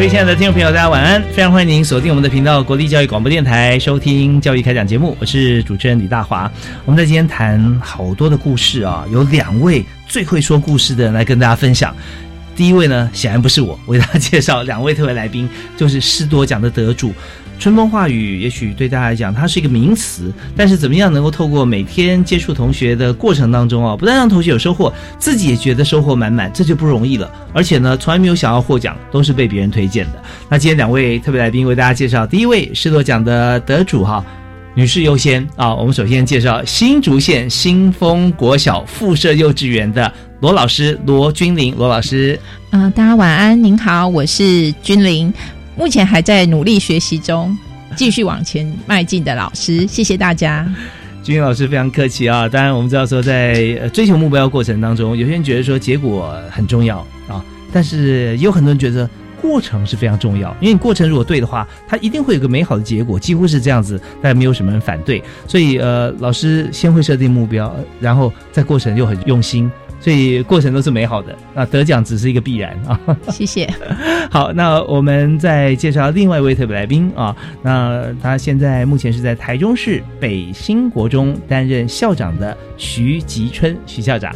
各位亲爱的听众朋友，大家晚安！非常欢迎您锁定我们的频道——国立教育广播电台，收听教育开讲节目。我是主持人李大华。我们在今天谈好多的故事啊，有两位最会说故事的人来跟大家分享。第一位呢，显然不是我，我为大家介绍两位特别来宾，就是诗多奖的得主。春风化雨，也许对大家来讲，它是一个名词，但是怎么样能够透过每天接触同学的过程当中啊，不但让同学有收获，自己也觉得收获满满，这就不容易了。而且呢，从来没有想要获奖，都是被别人推荐的。那今天两位特别来宾为大家介绍，第一位是多奖的得主哈，女士优先啊。我们首先介绍新竹县新丰国小附设幼稚园的罗老师罗君玲罗老师。嗯，大家晚安，您好，我是君玲。目前还在努力学习中，继续往前迈进的老师，谢谢大家。君云老师非常客气啊！当然，我们知道说，在追求目标过程当中，有些人觉得说结果很重要啊，但是也有很多人觉得过程是非常重要，因为你过程如果对的话，它一定会有个美好的结果，几乎是这样子，大家没有什么人反对。所以，呃，老师先会设定目标，然后在过程又很用心。所以过程都是美好的，那得奖只是一个必然啊！谢谢。好，那我们再介绍另外一位特别来宾啊，那他现在目前是在台中市北新国中担任校长的徐吉春徐校长。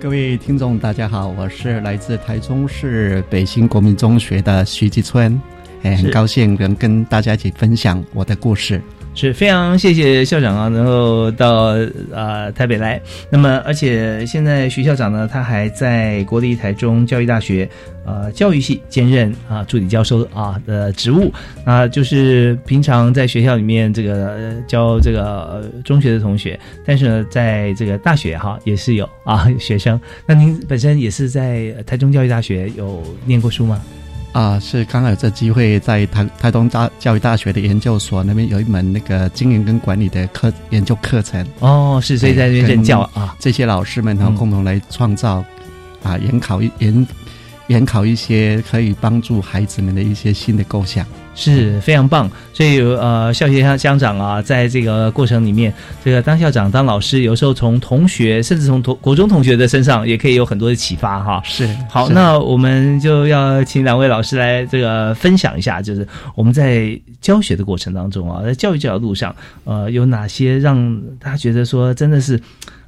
各位听众，大家好，我是来自台中市北新国民中学的徐吉春，哎，很高兴能跟大家一起分享我的故事。是非常谢谢校长啊，能够到啊台北来。那么，而且现在徐校长呢，他还在国立台中教育大学呃教育系兼任啊助理教授啊的职务啊，就是平常在学校里面这个教这个中学的同学，但是呢，在这个大学哈也是有啊学生。那您本身也是在台中教育大学有念过书吗？啊，是刚好有这机会在台台东大教育大学的研究所那边有一门那个经营跟管理的课研究课程。哦，是所以在那边任教啊，这些老师们呢共同来创造啊研考研研考一些可以帮助孩子们的一些新的构想。是非常棒，所以呃，校学乡乡长啊，在这个过程里面，这个当校长、当老师，有时候从同学，甚至从同国中同学的身上，也可以有很多的启发哈。是，好，那我们就要请两位老师来这个分享一下，就是我们在教学的过程当中啊，在教育这条路上，呃，有哪些让大家觉得说真的是。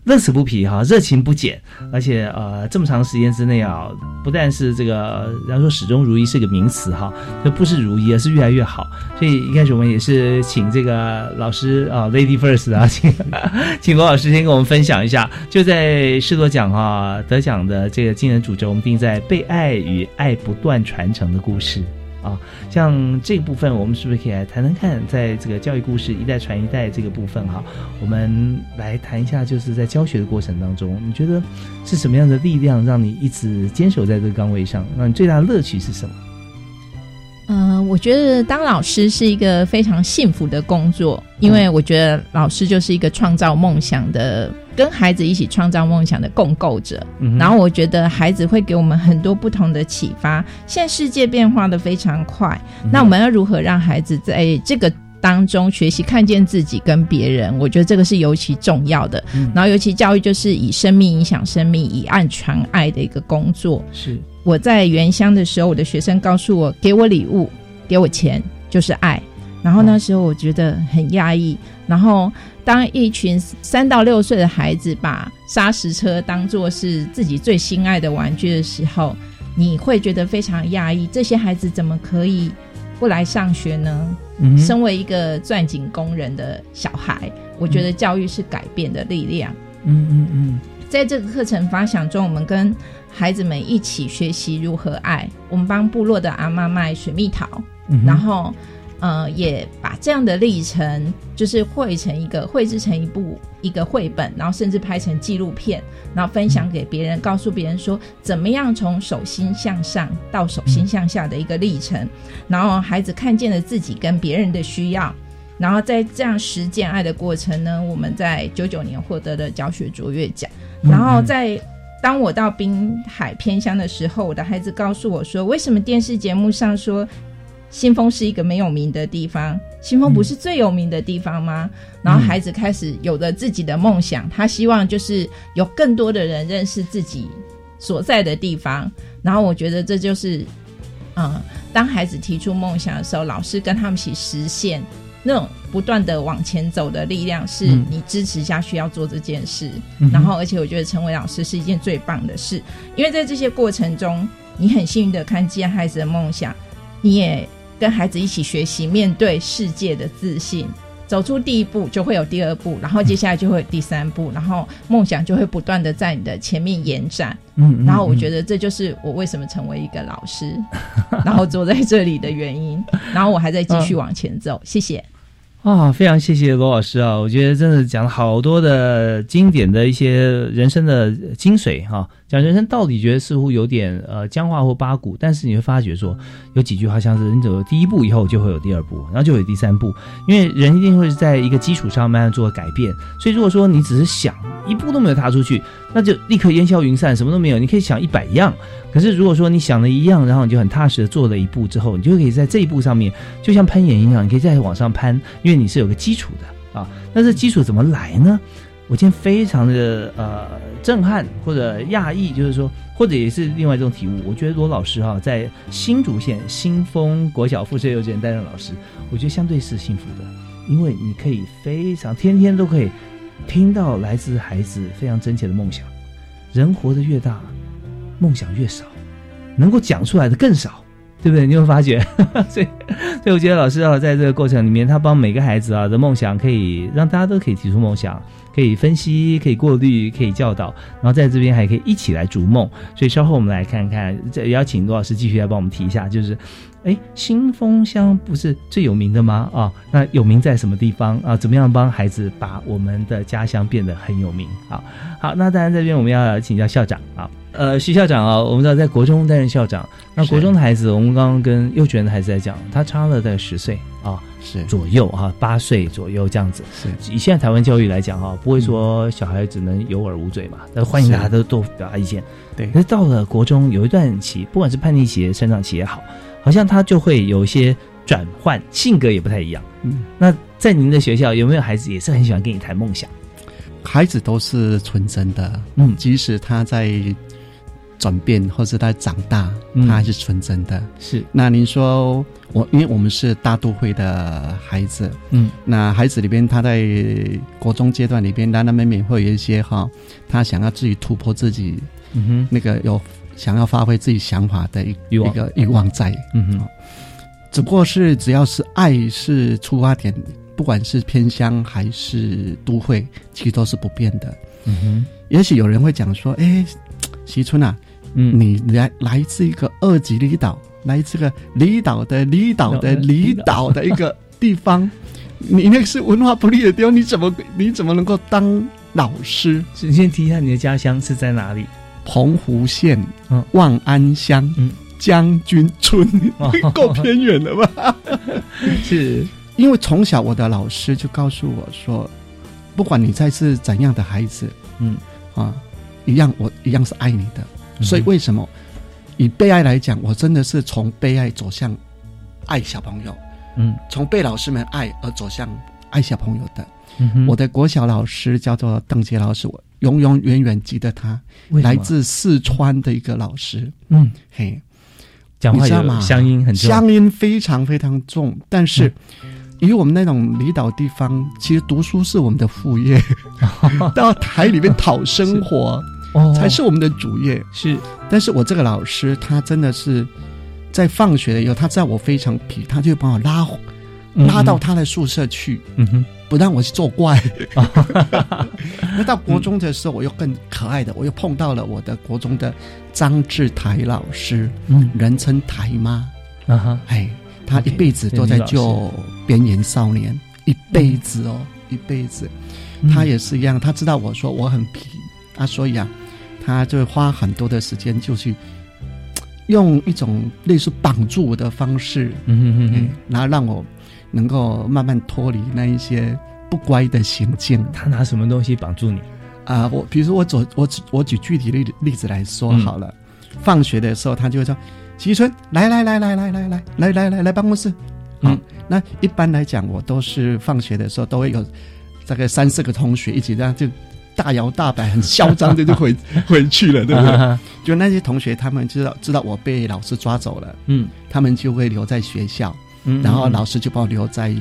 乐此不疲哈，热情不减，而且呃，这么长时间之内啊，不但是这个，人家说始终如一是个名词哈，这不是如一，而是越来越好。所以一开始我们也是请这个老师啊，Lady First 啊，请请罗老师先跟我们分享一下，就在世多奖哈得奖的这个惊人主轴，我们定在被爱与爱不断传承的故事。啊，像这部分，我们是不是可以来谈谈看，在这个教育故事一代传一代这个部分哈，我们来谈一下，就是在教学的过程当中，你觉得是什么样的力量让你一直坚守在这个岗位上？那你最大的乐趣是什么？嗯，我觉得当老师是一个非常幸福的工作，因为我觉得老师就是一个创造梦想的，跟孩子一起创造梦想的共构者。然后我觉得孩子会给我们很多不同的启发。现在世界变化的非常快，那我们要如何让孩子在这个当中学习看见自己跟别人？我觉得这个是尤其重要的。然后尤其教育就是以生命影响生命，以爱传爱的一个工作。是。我在原乡的时候，我的学生告诉我：“给我礼物，给我钱，就是爱。”然后那时候我觉得很压抑。然后当一群三到六岁的孩子把砂石车当做是自己最心爱的玩具的时候，你会觉得非常压抑。这些孩子怎么可以不来上学呢？身为一个钻井工人的小孩，我觉得教育是改变的力量。嗯嗯嗯，在这个课程发想中，我们跟孩子们一起学习如何爱。我们帮部落的阿妈卖水蜜桃，然后。呃，也把这样的历程，就是绘成一个绘制成一部一个绘本，然后甚至拍成纪录片，然后分享给别人，告诉别人说怎么样从手心向上到手心向下的一个历程。然后孩子看见了自己跟别人的需要，然后在这样实践爱的过程呢，我们在九九年获得了教学卓越奖。然后在当我到滨海偏乡的时候，我的孩子告诉我说，为什么电视节目上说？新丰是一个没有名的地方，新丰不是最有名的地方吗？然后孩子开始有了自己的梦想，他希望就是有更多的人认识自己所在的地方。然后我觉得这就是，嗯，当孩子提出梦想的时候，老师跟他们一起实现那种不断的往前走的力量，是你支持下去要做这件事。然后，而且我觉得成为老师是一件最棒的事，因为在这些过程中，你很幸运的看见孩子的梦想，你也。跟孩子一起学习面对世界的自信，走出第一步就会有第二步，然后接下来就会有第三步，然后梦想就会不断的在你的前面延展。嗯，然后我觉得这就是我为什么成为一个老师，然后坐在这里的原因。然后我还在继续往前走。谢谢。啊，非常谢谢罗老师啊！我觉得真的讲了好多的经典的一些人生的精髓哈。讲人生道理，觉得似乎有点呃僵化或八股，但是你会发觉说，有几句话像是你走了第一步以后就会有第二步，然后就有第三步，因为人一定会在一个基础上慢慢做改变。所以如果说你只是想一步都没有踏出去，那就立刻烟消云散，什么都没有。你可以想一百样，可是如果说你想的一样，然后你就很踏实的做了一步之后，你就可以在这一步上面就像攀岩一样，你可以再往上攀，因为你是有个基础的啊。那这基础怎么来呢？我今天非常的呃震撼或者讶异，就是说，或者也是另外一种体悟。我觉得罗老师哈在新竹县新丰国小附设幼稚园担任老师，我觉得相对是幸福的，因为你可以非常天天都可以听到来自孩子非常真切的梦想。人活得越大，梦想越少，能够讲出来的更少，对不对？你会发觉，所以所以我觉得老师啊，在这个过程里面，他帮每个孩子啊的梦想，可以让大家都可以提出梦想。可以分析，可以过滤，可以教导，然后在这边还可以一起来逐梦。所以稍后我们来看看，这邀请罗老师继续来帮我们提一下，就是，哎，新丰乡不是最有名的吗？啊，那有名在什么地方啊？怎么样帮孩子把我们的家乡变得很有名？好，好，那当然这边我们要请教校长啊。呃，徐校长啊，我们知道在国中担任校长，那国中的孩子，我们刚刚跟幼稚园的孩子在讲，他差了大概十岁啊，是左右啊，八岁左右这样子。是以现在台湾教育来讲哈，不会说小孩只能有耳无嘴嘛，那欢迎大家都多表达意见。对，那到了国中有一段期，不管是叛逆期、成长期也好，好像他就会有一些转换，性格也不太一样。嗯，那在您的学校有没有孩子也是很喜欢跟你谈梦想？孩子都是纯真的，嗯，即使他在。转变，或是他长大，嗯他还是纯真的。是，那您说我，因为我们是大都会的孩子，嗯，那孩子里边，他在国中阶段里边，男男美美会有一些哈，他想要自己突破自己，嗯哼，那个有想要发挥自己想法的一一个欲望在，嗯哼，只不过是只要是爱是出发点，不管是偏乡还是都会，其实都是不变的。嗯哼，也许有人会讲说，哎，西村啊。嗯，你来来自一个二级离岛，来自个离岛的离岛的离岛的一个地方，你那个是文化不利的地方，你怎么你怎么能够当老师？你先提一下你的家乡是在哪里？澎湖县万安乡将军村，够偏远了吧？是。因为从小我的老师就告诉我说，不管你再是怎样的孩子，嗯。啊，一样我一样是爱你的。所以，为什么？以被爱来讲，我真的是从被爱走向爱小朋友，嗯，从被老师们爱而走向爱小朋友的。我的国小老师叫做邓杰老师，我永永远远记得他，来自四川的一个老师。嗯，嘿，讲话有乡音很重，乡音非常非常重，但是以我们那种离岛地方，其实读书是我们的副业，到台里面讨生活，哦，才是我们的主业。是，但是我这个老师，他真的是在放学了以后，他知道我非常皮，他就把我拉拉到他的宿舍去，嗯哼，不让我去作怪。那到国中的时候，我又更可爱的，我又碰到了我的国中的张志台老师，嗯，人称台妈，啊哈，哎。他一辈子都在救边缘少年，一辈子哦，一辈子。他也是一样，他知道我说我很皮。啊，所以啊，他就花很多的时间，就去用一种类似绑住我的方式，嗯嗯嗯，然后让我能够慢慢脱离那一些不乖的行径。他拿什么东西绑住你啊？我比如说我走，我我举具体例例子来说好了。放学的时候，他就会说。齐春，来来来来来来来来来来来办公室。嗯，那一般来讲，我都是放学的时候都会有大概三四个同学一起这样就大摇大摆、很嚣张的就回回去了，对不对？就那些同学，他们知道知道我被老师抓走了，嗯，他们就会留在学校，嗯，然后老师就把我留在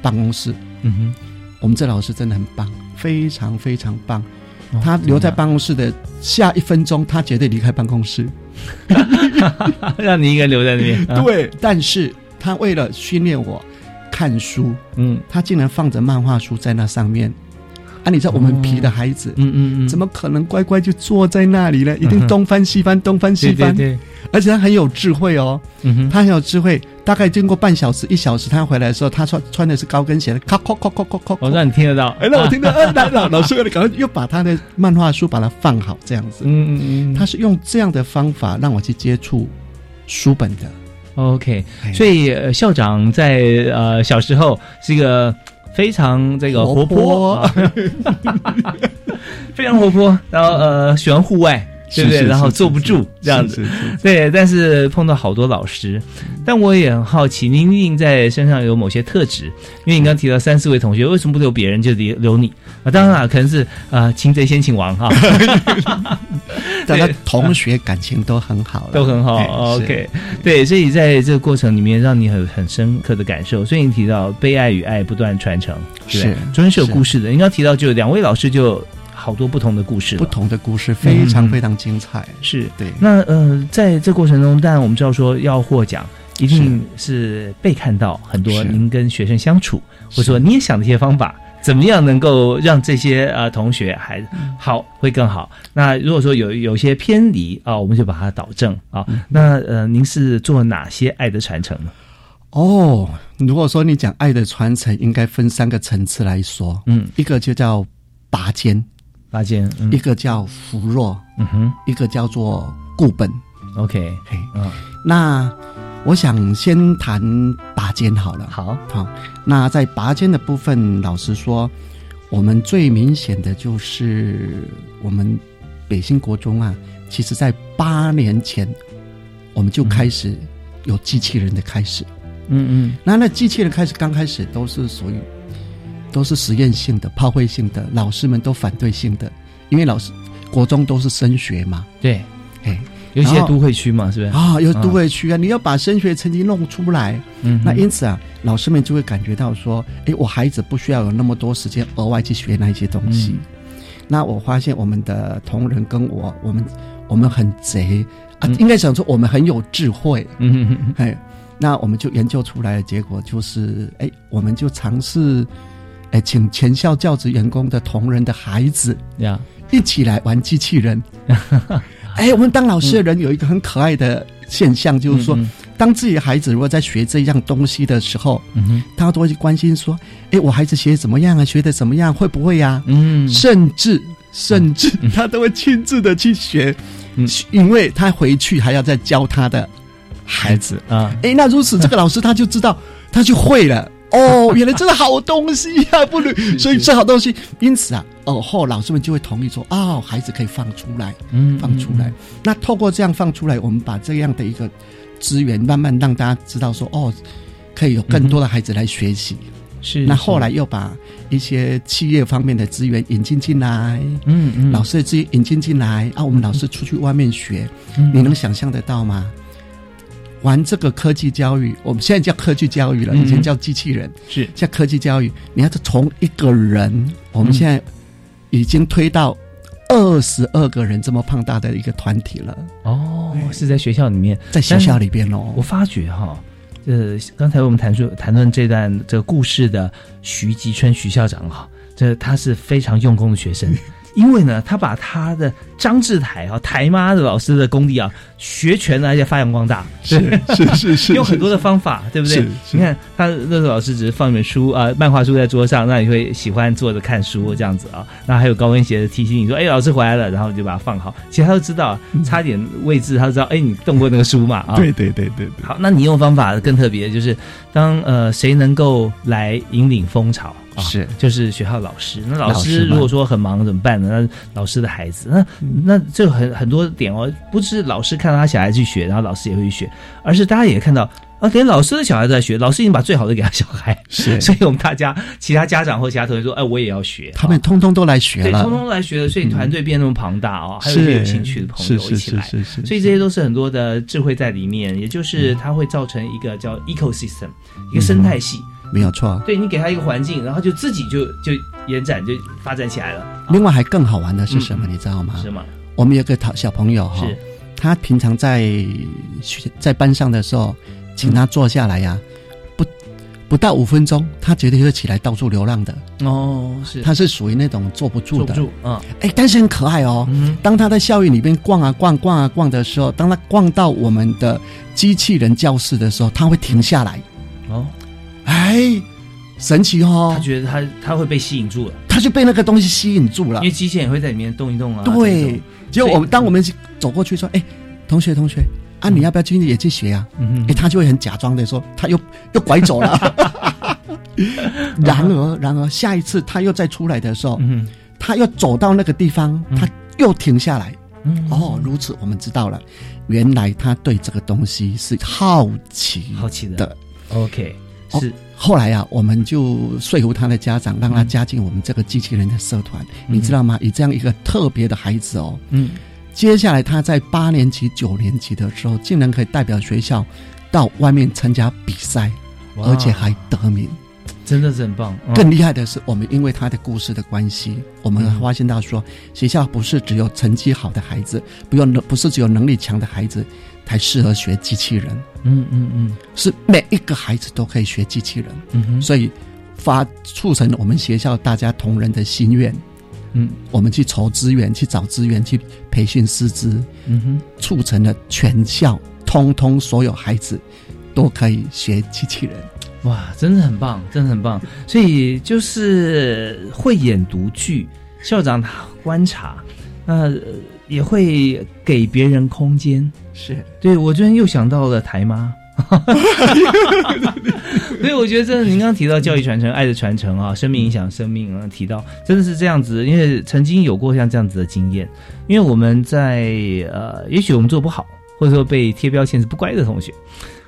办公室。嗯哼，我们这老师真的很棒，非常非常棒。他留在办公室的下一分钟，他绝对离开办公室。让你一个人留在那边，对。但是他为了训练我看书，嗯，他竟然放着漫画书在那上面。啊，你知道我们皮的孩子，嗯嗯嗯，怎么可能乖乖就坐在那里呢？一定东翻西翻，东翻西翻。对，而且他很有智慧哦，嗯哼，他很有智慧。大概经过半小时、一小时，他回来的时候，他穿穿的是高跟鞋，咔咔咔咔咔咔。我让你听得到，哎，那我听到，呃，来了，老师，你赶快又把他的漫画书把它放好，这样子。嗯嗯嗯，他是用这样的方法让我去接触书本的。OK，所以校长在呃小时候是一个。非常这个活泼，非常活泼，然后呃喜欢户外，对不对？然后坐不住这样子，对。但是碰到好多老师，但我也很好奇，您一定在身上有某些特质，因为你刚提到三四位同学，为什么不留别人就留留你？啊，当然了，可能是啊，擒贼先擒王哈。大家同学感情都很好，都很好。OK，对，所以在这个过程里面，让你很很深刻的感受。所以你提到被爱与爱不断传承，是中间是有故事的。你刚提到就两位老师就好多不同的故事，不同的故事非常非常精彩。是对。那呃，在这过程中，但我们知道说要获奖，一定是被看到很多您跟学生相处，或者说你也想的一些方法。怎么样能够让这些呃同学还好会更好？那如果说有有些偏离啊，我们就把它导正啊。那呃，您是做哪些爱的传承呢？哦，如果说你讲爱的传承，应该分三个层次来说。嗯，一个就叫拔尖，拔尖；一个叫扶弱，嗯哼；一个叫做固本。OK，嘿，嗯，那。我想先谈拔尖好了。好，好。那在拔尖的部分，老实说，我们最明显的就是我们北新国中啊，其实在八年前我们就开始有机器人的开始。嗯嗯。那那机器人开始刚开始都是属于都是实验性的、炮灰性的，老师们都反对性的，因为老师国中都是升学嘛。对，哎。有一些都会区嘛，是不是？啊？有都会区啊，你要把升学成绩弄出来，嗯，那因此啊，老师们就会感觉到说，哎，我孩子不需要有那么多时间额外去学那一些东西。那我发现我们的同仁跟我，我们我们很贼啊，应该想说我们很有智慧，嗯嗯嗯，哎，那我们就研究出来的结果就是，哎，我们就尝试，哎，请全校教职员工的同仁的孩子呀，一起来玩机器人。哎，我们当老师的人有一个很可爱的现象，就是说，当自己的孩子如果在学这样东西的时候，嗯他都会去关心说：“哎，我孩子学怎么样啊？学的怎么样？会不会呀？”嗯，甚至甚至他都会亲自的去学，嗯，因为他回去还要再教他的孩子啊。哎，那如此，这个老师他就知道，他就会了。哦，原来这是好东西呀，不能，所以是好东西，因此啊，哦后老师们就会同意说，哦，孩子可以放出来，嗯，放出来。那透过这样放出来，我们把这样的一个资源慢慢让大家知道说，哦，可以有更多的孩子来学习。是。那后来又把一些企业方面的资源引进进来，嗯嗯，老师的资源引进进来啊，我们老师出去外面学，你能想象得到吗？玩这个科技教育，我们现在叫科技教育了，以前叫机器人，是叫科技教育。你要从一个人，我们现在已经推到二十二个人这么庞大的一个团体了。哦，是在学校里面，在学校里边哦。我发觉哈，呃，刚才我们谈出谈论这段这个故事的徐吉春徐校长哈，这他是非常用功的学生。因为呢，他把他的张志台啊台妈的老师的功力啊学全了，而且发扬光大，是是是是，用很多的方法，对不对？你看他那个老师只是放一本书啊，漫画书在桌上，那你会喜欢坐着看书这样子啊。那还有高跟鞋的提醒你说，哎，老师回来了，然后就把它放好。其实他都知道，差点位置，他知道，哎，你动过那个书嘛？啊，对对对对。好，那你用方法更特别，就是当呃谁能够来引领风潮。是，就是学校老师。那老师如果说很忙怎么办呢？那老师的孩子，那那这很很多点哦，不是老师看到他小孩去学，然后老师也会去学，而是大家也看到啊，连老师的小孩都在学，老师已经把最好的给他小孩。是，所以我们大家其他家长或其他同学说，哎，我也要学，他们通通都来学了，通通来学了，所以团队变那么庞大哦，还有一些有兴趣的朋友一起来，所以这些都是很多的智慧在里面，也就是它会造成一个叫 ecosystem 一个生态系。没有错，对你给他一个环境，然后就自己就就延展就发展起来了。另外还更好玩的是什么？你知道吗？是吗？我们有个小朋友哈，他平常在在班上的时候，请他坐下来呀，不不到五分钟，他绝对会起来到处流浪的。哦，是，他是属于那种坐不住的。坐不住，嗯，哎，但是很可爱哦。当他在校园里边逛啊逛逛啊逛的时候，当他逛到我们的机器人教室的时候，他会停下来。哦。哎，神奇哦！他觉得他他会被吸引住了，他就被那个东西吸引住了。因为机器人会在里面动一动啊。对，结果我们当我们走过去说：“哎，同学同学啊，你要不要进去也去学啊？”哎，他就会很假装的说：“他又又拐走了。”然而，然而下一次他又再出来的时候，嗯他又走到那个地方，他又停下来。哦，如此，我们知道了，原来他对这个东西是好奇好奇的。OK。是，后来啊，我们就说服他的家长，让他加进我们这个机器人的社团。你知道吗？以这样一个特别的孩子哦，嗯，接下来他在八年级、九年级的时候，竟然可以代表学校到外面参加比赛，而且还得名，真的是很棒。更厉害的是，我们因为他的故事的关系，我们发现到说，学校不是只有成绩好的孩子，不用不是只有能力强的孩子。才适合学机器人，嗯嗯嗯，是每一个孩子都可以学机器人，嗯哼，所以发促成了我们学校大家同仁的心愿，嗯，我们去筹资源，去找资源，去培训师资，嗯哼，促成了全校通通所有孩子都可以学机器人，哇，真的很棒，真的很棒，所以就是会演独剧，校长他观察，那也会给别人空间。是对，我昨天又想到了台妈，所以我觉得真的，您刚刚提到教育传承、爱的传承啊，生命影响生命啊，提到真的是这样子，因为曾经有过像这样子的经验，因为我们在呃，也许我们做不好，或者说被贴标签是不乖的同学，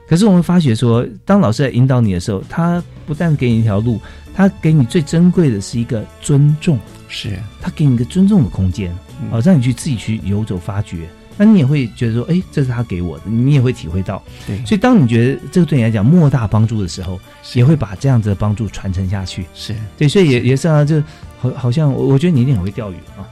可是我们发觉说，当老师在引导你的时候，他不但给你一条路，他给你最珍贵的是一个尊重，是他给你一个尊重的空间，哦，让你去自己去游走发掘。那你也会觉得说，哎，这是他给我的，你也会体会到。对，所以当你觉得这个对你来讲莫大帮助的时候，也会把这样子的帮助传承下去。是对，所以也也是啊，就好好像我我觉得你一定很会钓鱼啊，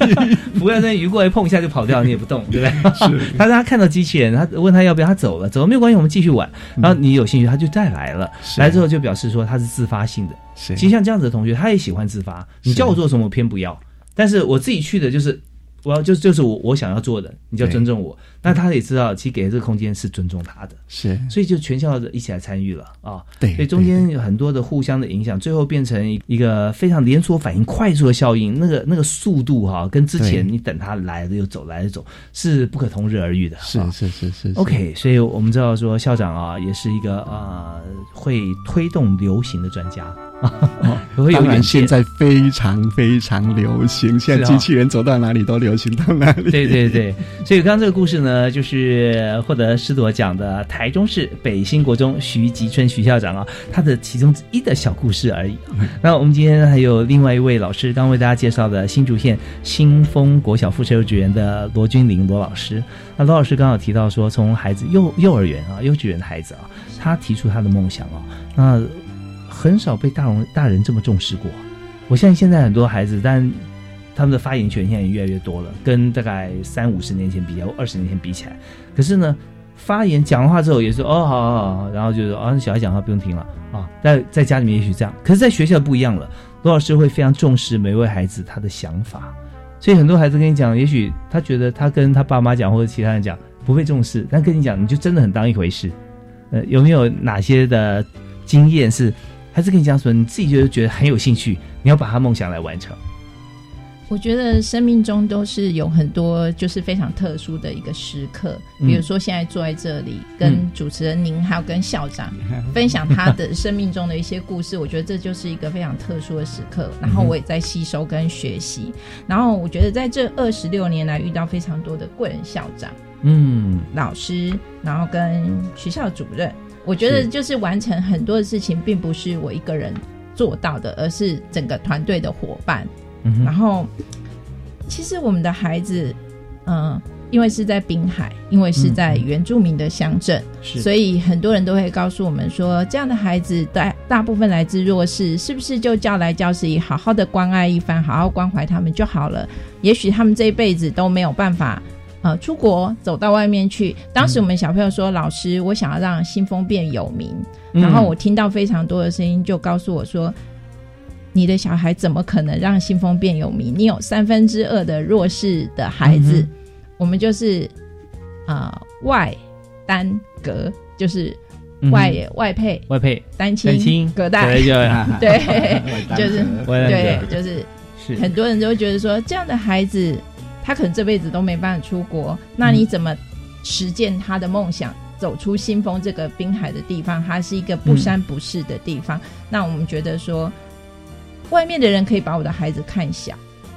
不要那鱼过来碰一下就跑掉，你也不动，对不对？是。他他看到机器人，他问他要不要，他走了，走了没有关系，我们继续玩。然后你有兴趣，他就再来了，来之后就表示说他是自发性的。是。其实像这样子的同学，他也喜欢自发。你叫我做什么，我偏不要。但是我自己去的就是。我要就就是我我想要做的，你就要尊重我。那他也知道，其实给这个空间是尊重他的，是，所以就全校的一起来参与了啊。对，所以中间有很多的互相的影响，最后变成一个非常连锁反应快速的效应。那个那个速度哈，跟之前你等他来了又走来了走是不可同日而语的。是是是是。OK，所以我们知道说校长啊，也是一个啊会推动流行的专家。当然，现在非常非常流行，现在机器人走到哪里都流行到哪里。对对对，所以刚刚这个故事呢，就是获得师铎奖的台中市北新国中徐吉春徐校长啊，他的其中之一的小故事而已。那我们今天还有另外一位老师，刚为大家介绍的新竹县新丰国小附设幼稚园的罗君玲罗老师。那罗老师刚好提到说，从孩子幼幼儿园啊、幼稚园的孩子啊，他提出他的梦想啊，那。很少被大人大人这么重视过。我相信现在很多孩子，但他们的发言权现在也越来越多了，跟大概三五十年前比，较二十年前比起来。可是呢，发言讲话之后也是哦，好好好，然后就是啊，小孩讲话不用听了啊。在在家里面也许这样，可是在学校不一样了。罗老师会非常重视每位孩子他的想法，所以很多孩子跟你讲，也许他觉得他跟他爸妈讲或者其他人讲不被重视，但跟你讲你就真的很当一回事。呃，有没有哪些的经验是？还是跟你讲说，你自己就是觉得很有兴趣，你要把他梦想来完成。我觉得生命中都是有很多就是非常特殊的一个时刻，比如说现在坐在这里跟主持人您还有跟校长分享他的生命中的一些故事，我觉得这就是一个非常特殊的时刻。然后我也在吸收跟学习。然后我觉得在这二十六年来遇到非常多的贵人校长、嗯老师，然后跟学校主任。我觉得就是完成很多的事情，并不是我一个人做到的，而是整个团队的伙伴。然后，其实我们的孩子，嗯，因为是在滨海，因为是在原住民的乡镇，所以很多人都会告诉我们说，这样的孩子大大部分来自弱势，是不是就叫来教室里好好的关爱一番，好好关怀他们就好了？也许他们这一辈子都没有办法。呃，出国走到外面去。当时我们小朋友说：“老师，我想要让新丰变有名。”然后我听到非常多的声音，就告诉我说：“你的小孩怎么可能让新丰变有名？你有三分之二的弱势的孩子，我们就是啊外单隔，就是外外配外配单亲隔代，对，就 是对，就是很多人都会觉得说这样的孩子。”他可能这辈子都没办法出国，那你怎么实践他的梦想，走出新丰这个滨海的地方？它是一个不山不市的地方。那我们觉得说，外面的人可以把我的孩子看小，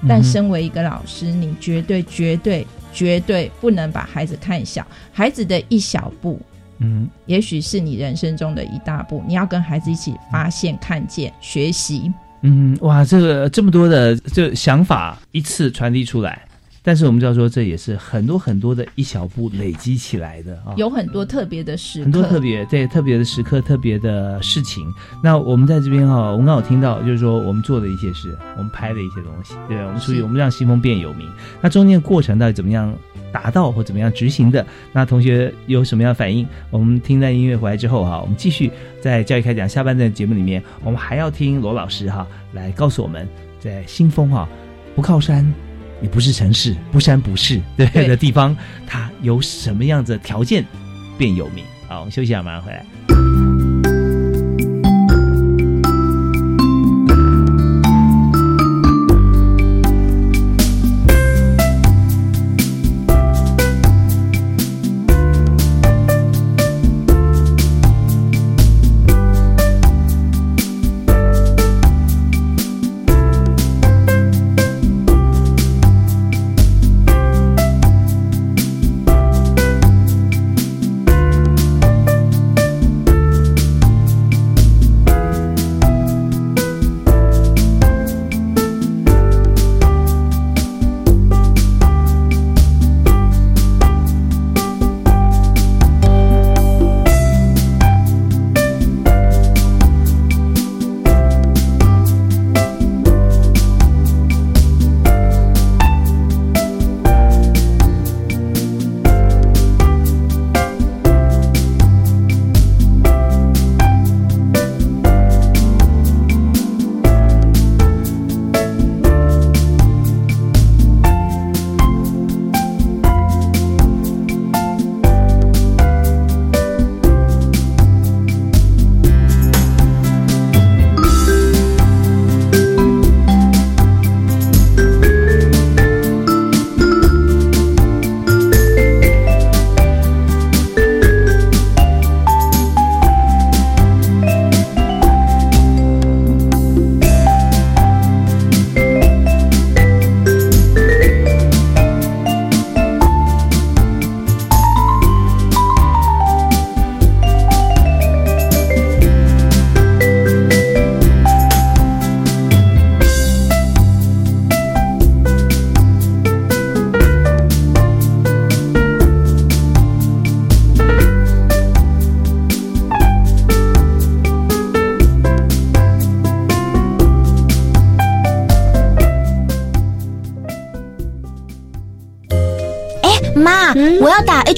但身为一个老师，你绝对、绝对、绝对不能把孩子看小。孩子的一小步，嗯，也许是你人生中的一大步。你要跟孩子一起发现、看见、学习。嗯，哇，这个这么多的这想法一次传递出来。但是我们知道说，这也是很多很多的一小步累积起来的啊，有很多特别的时刻，很多特别对特别的时刻、特别的事情。那我们在这边哈，我们刚好听到，就是说我们做的一些事，我们拍的一些东西，对，我们出去，我们让新风变有名。那中间的过程到底怎么样达到或怎么样执行的？那同学有什么样的反应？我们听在音乐回来之后哈，我们继续在教育开讲下半段节目里面，我们还要听罗老师哈来告诉我们，在新风哈不靠山。也不是城市，不山不市对的地方，它有什么样的条件变有名？好，我们休息一下，马上回来。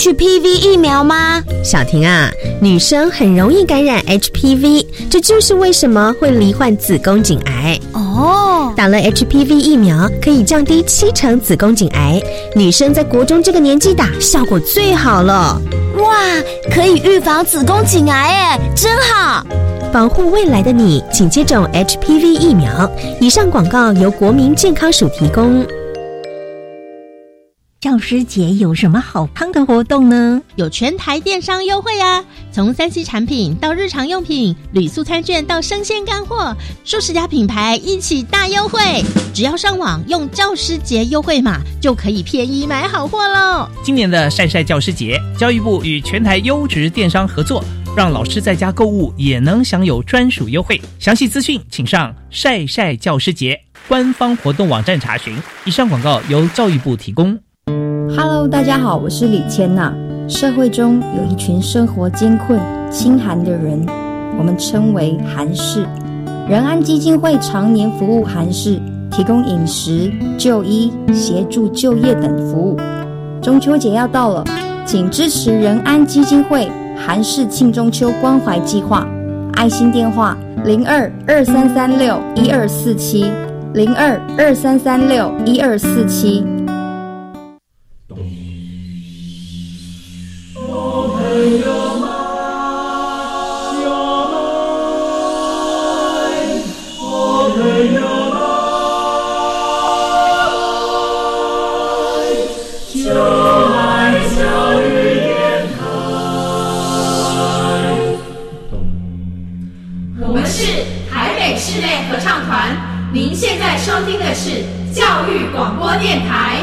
HPV 疫苗吗？小婷啊，女生很容易感染 HPV，这就是为什么会罹患子宫颈癌。哦，打了 HPV 疫苗可以降低七成子宫颈癌，女生在国中这个年纪打效果最好了。哇，可以预防子宫颈癌哎，真好！保护未来的你，请接种 HPV 疫苗。以上广告由国民健康署提供。教师节有什么好康的活动呢？有全台电商优惠啊！从三 C 产品到日常用品，旅宿餐券到生鲜干货，数十家品牌一起大优惠。只要上网用教师节优惠码，就可以便宜买好货喽！今年的晒晒教师节，教育部与全台优质电商合作，让老师在家购物也能享有专属优惠。详细资讯请上晒晒教师节官方活动网站查询。以上广告由教育部提供。Hello，大家好，我是李千娜。社会中有一群生活艰困、清寒的人，我们称为寒士。仁安基金会常年服务寒士，提供饮食、就医、协助就业等服务。中秋节要到了，请支持仁安基金会寒士庆中秋关怀计划。爱心电话：零二二三三六一二四七，零二二三三六一二四七。广播电台。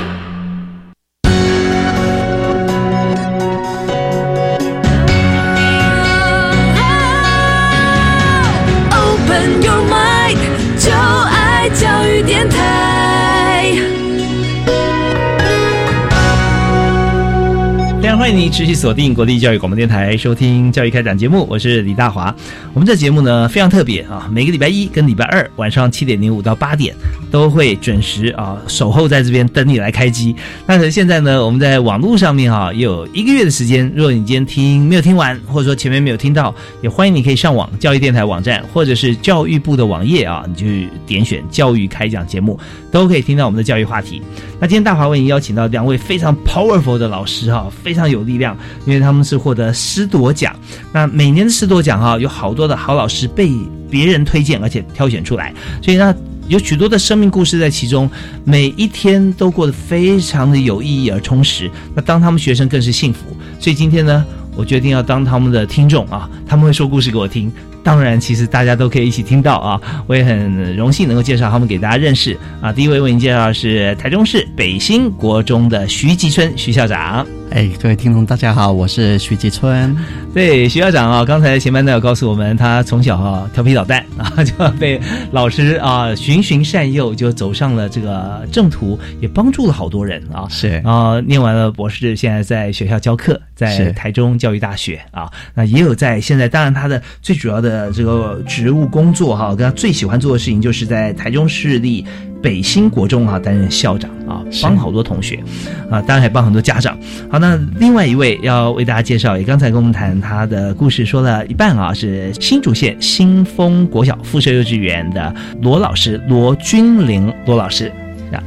持续锁定国立教育广播电台，收听教育开展节目，我是李大华。我们这节目呢非常特别啊，每个礼拜一跟礼拜二晚上七点零五到八点都会准时啊守候在这边等你来开机。但是现在呢，我们在网络上面哈也有一个月的时间，如果你今天听没有听完，或者说前面没有听到，也欢迎你可以上网教育电台网站或者是教育部的网页啊，你就点选教育开讲节目，都可以听到我们的教育话题。那今天大华为您邀请到两位非常 powerful 的老师哈，非常有力量。因为他们是获得师铎奖，那每年的师铎奖哈，有好多的好老师被别人推荐，而且挑选出来，所以呢，有许多的生命故事在其中，每一天都过得非常的有意义而充实。那当他们学生更是幸福，所以今天呢，我决定要当他们的听众啊，他们会说故事给我听。当然，其实大家都可以一起听到啊！我也很荣幸能够介绍他们给大家认识啊。第一位为您介绍是台中市北新国中的徐吉春徐校长。哎，各位听众大家好，我是徐吉春。对，徐校长啊，刚才前班都有告诉我们，他从小啊调皮捣蛋 啊，就被老师啊循循善诱，就走上了这个正途，也帮助了好多人啊。是啊，念完了博士，现在在学校教课，在台中教育大学啊，那也有在现在，当然他的最主要的。呃，这个职务工作哈，跟他最喜欢做的事情，就是在台中市立北新国中啊担任校长啊，帮好多同学啊，当然还帮很多家长。好，那另外一位要为大家介绍，也刚才跟我们谈他的故事说了一半啊，是新竹县新丰国小附设幼稚园的罗老师罗君玲罗老师。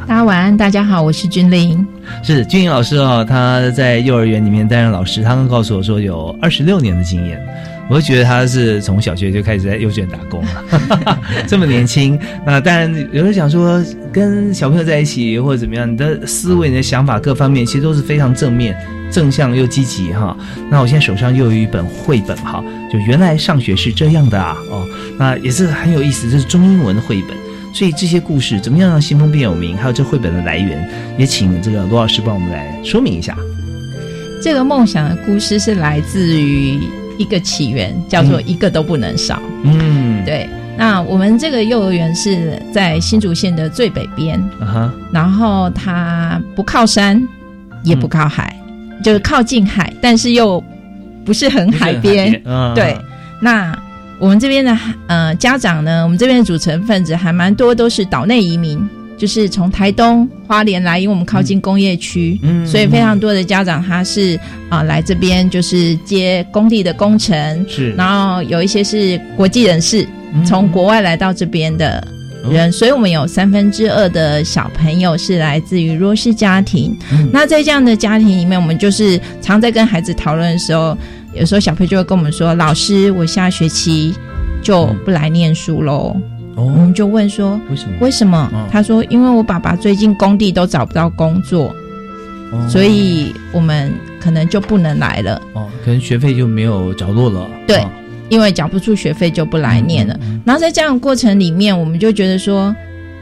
大家晚安，大家好，我是君玲。是君玲老师哦，他在幼儿园里面担任老师，他刚告诉我说有二十六年的经验。我就觉得他是从小学就开始在幼稚园打工了，这么年轻。那当然，有人想说跟小朋友在一起或者怎么样，你的思维、你的想法各方面其实都是非常正面、正向又积极哈。那我现在手上又有一本绘本哈，就原来上学是这样的啊哦，那也是很有意思，这是中英文的绘本。所以这些故事怎么样让新风变有名？还有这绘本的来源，也请这个罗老师帮我们来说明一下。这个梦想的故事是来自于。一个起源叫做一个都不能少。嗯，对。那我们这个幼儿园是在新竹县的最北边，然后它不靠山，也不靠海，就是靠近海，但是又不是很海边。啊对。那我们这边的呃家长呢，我们这边的组成分子还蛮多，都是岛内移民。就是从台东花莲来，因为我们靠近工业区，嗯，所以非常多的家长他是啊来这边就是接工地的工程，是，然后有一些是国际人士，从国外来到这边的人，所以我们有三分之二的小朋友是来自于弱势家庭。那在这样的家庭里面，我们就是常在跟孩子讨论的时候，有时候小朋友就会跟我们说：“老师，我下学期就不来念书喽。”我们就问说为什么？为什么？他说因为我爸爸最近工地都找不到工作，所以我们可能就不能来了。哦，可能学费就没有着落了。对，因为缴不出学费就不来念了。然后在这样的过程里面，我们就觉得说。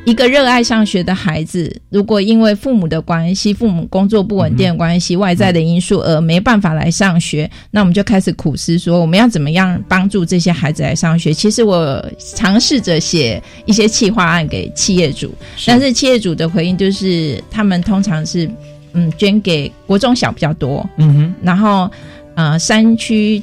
一个热爱上学的孩子，如果因为父母的关系、父母工作不稳定的关系、外在的因素而没办法来上学，那我们就开始苦思说，我们要怎么样帮助这些孩子来上学？其实我尝试着写一些企划案给企业主，但是企业主的回应就是，他们通常是嗯捐给国中小比较多，嗯哼，然后呃山区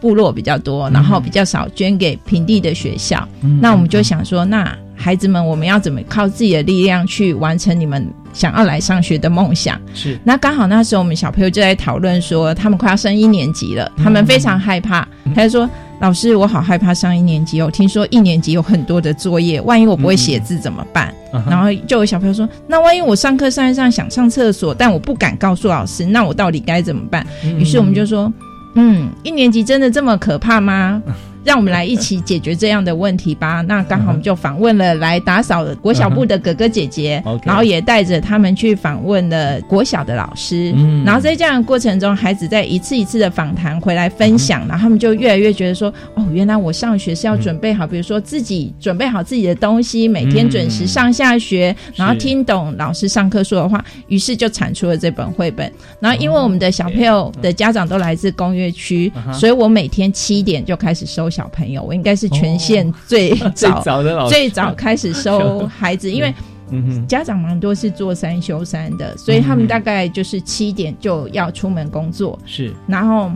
部落比较多，然后比较少捐给平地的学校。那我们就想说，那。孩子们，我们要怎么靠自己的力量去完成你们想要来上学的梦想？是。那刚好那时候我们小朋友就在讨论说，他们快要升一年级了，他们非常害怕。他就说：“老师，我好害怕上一年级哦，听说一年级有很多的作业，万一我不会写字怎么办？”然后就有小朋友说：“那万一我上课上一上想上厕所，但我不敢告诉老师，那我到底该怎么办？”于是我们就说：“嗯，一年级真的这么可怕吗？”让我们来一起解决这样的问题吧。那刚好我们就访问了来打扫国小部的哥哥姐姐，然后也带着他们去访问了国小的老师。嗯然后在这样的过程中，孩子在一次一次的访谈回来分享，然后他们就越来越觉得说：哦，原来我上学是要准备好，比如说自己准备好自己的东西，每天准时上下学，然后听懂老师上课说的话。于是就产出了这本绘本。然后因为我们的小朋友的家长都来自工业区，所以我每天七点就开始收。小朋友，我应该是全县 最早的最早开始收 孩子，因为家长蛮多是做三休三的，所以他们大概就是七点就要出门工作。是，然后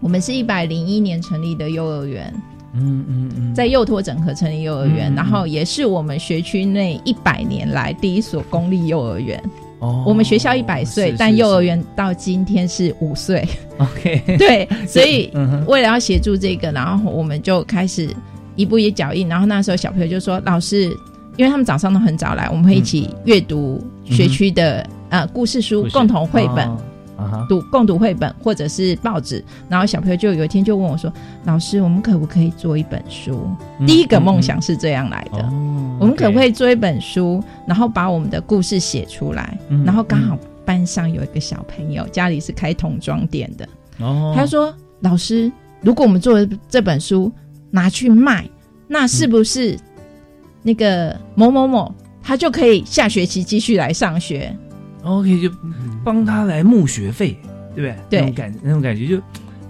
我们是一百零一年成立的幼儿园，嗯嗯嗯，在幼托整合成立幼儿园，然后也是我们学区内一百年来第一所公立幼儿园。我们学校一百岁，但幼儿园到今天是五岁。OK，对，所以为了要协助这个，然后我们就开始一步一脚印。然后那时候小朋友就说：“老师，因为他们早上都很早来，我们会一起阅读学区的呃故事书，共同绘本。”读共读绘本或者是报纸，然后小朋友就有一天就问我说：“老师，我们可不可以做一本书？”第一个梦想是这样来的，我们可不可以做一本书，然后把我们的故事写出来？然后刚好班上有一个小朋友家里是开童装店的，他说：“老师，如果我们做这本书拿去卖，那是不是那个某某某他就可以下学期继续来上学？” OK，就帮他来募学费，对不对？对，那种感那种感觉就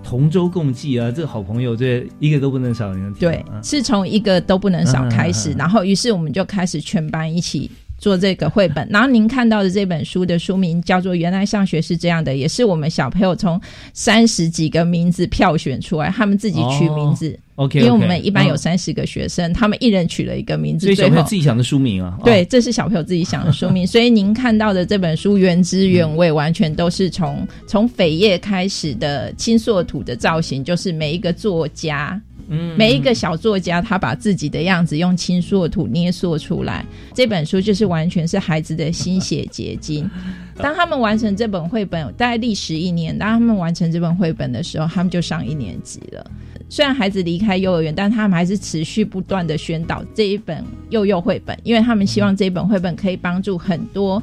同舟共济啊，这个好朋友，这一个都不能少。对，是从一个都不能少开始，然后于是我们就开始全班一起。做这个绘本，然后您看到的这本书的书名叫做《原来上学是这样的》，也是我们小朋友从三十几个名字票选出来，他们自己取名字。OK，因为我们一般有三十个学生，他们一人取了一个名字。所以小朋友自己想的书名啊？对，这是小朋友自己想的书名。所以您看到的这本书原汁原味，完全都是从从扉页开始的青塑土的造型，就是每一个作家。每一个小作家，他把自己的样子用青塑土捏塑出来。这本书就是完全是孩子的心血结晶。当他们完成这本绘本，大概历时一年。当他们完成这本绘本的时候，他们就上一年级了。虽然孩子离开幼儿园，但他们还是持续不断的宣导这一本幼幼绘本，因为他们希望这一本绘本可以帮助很多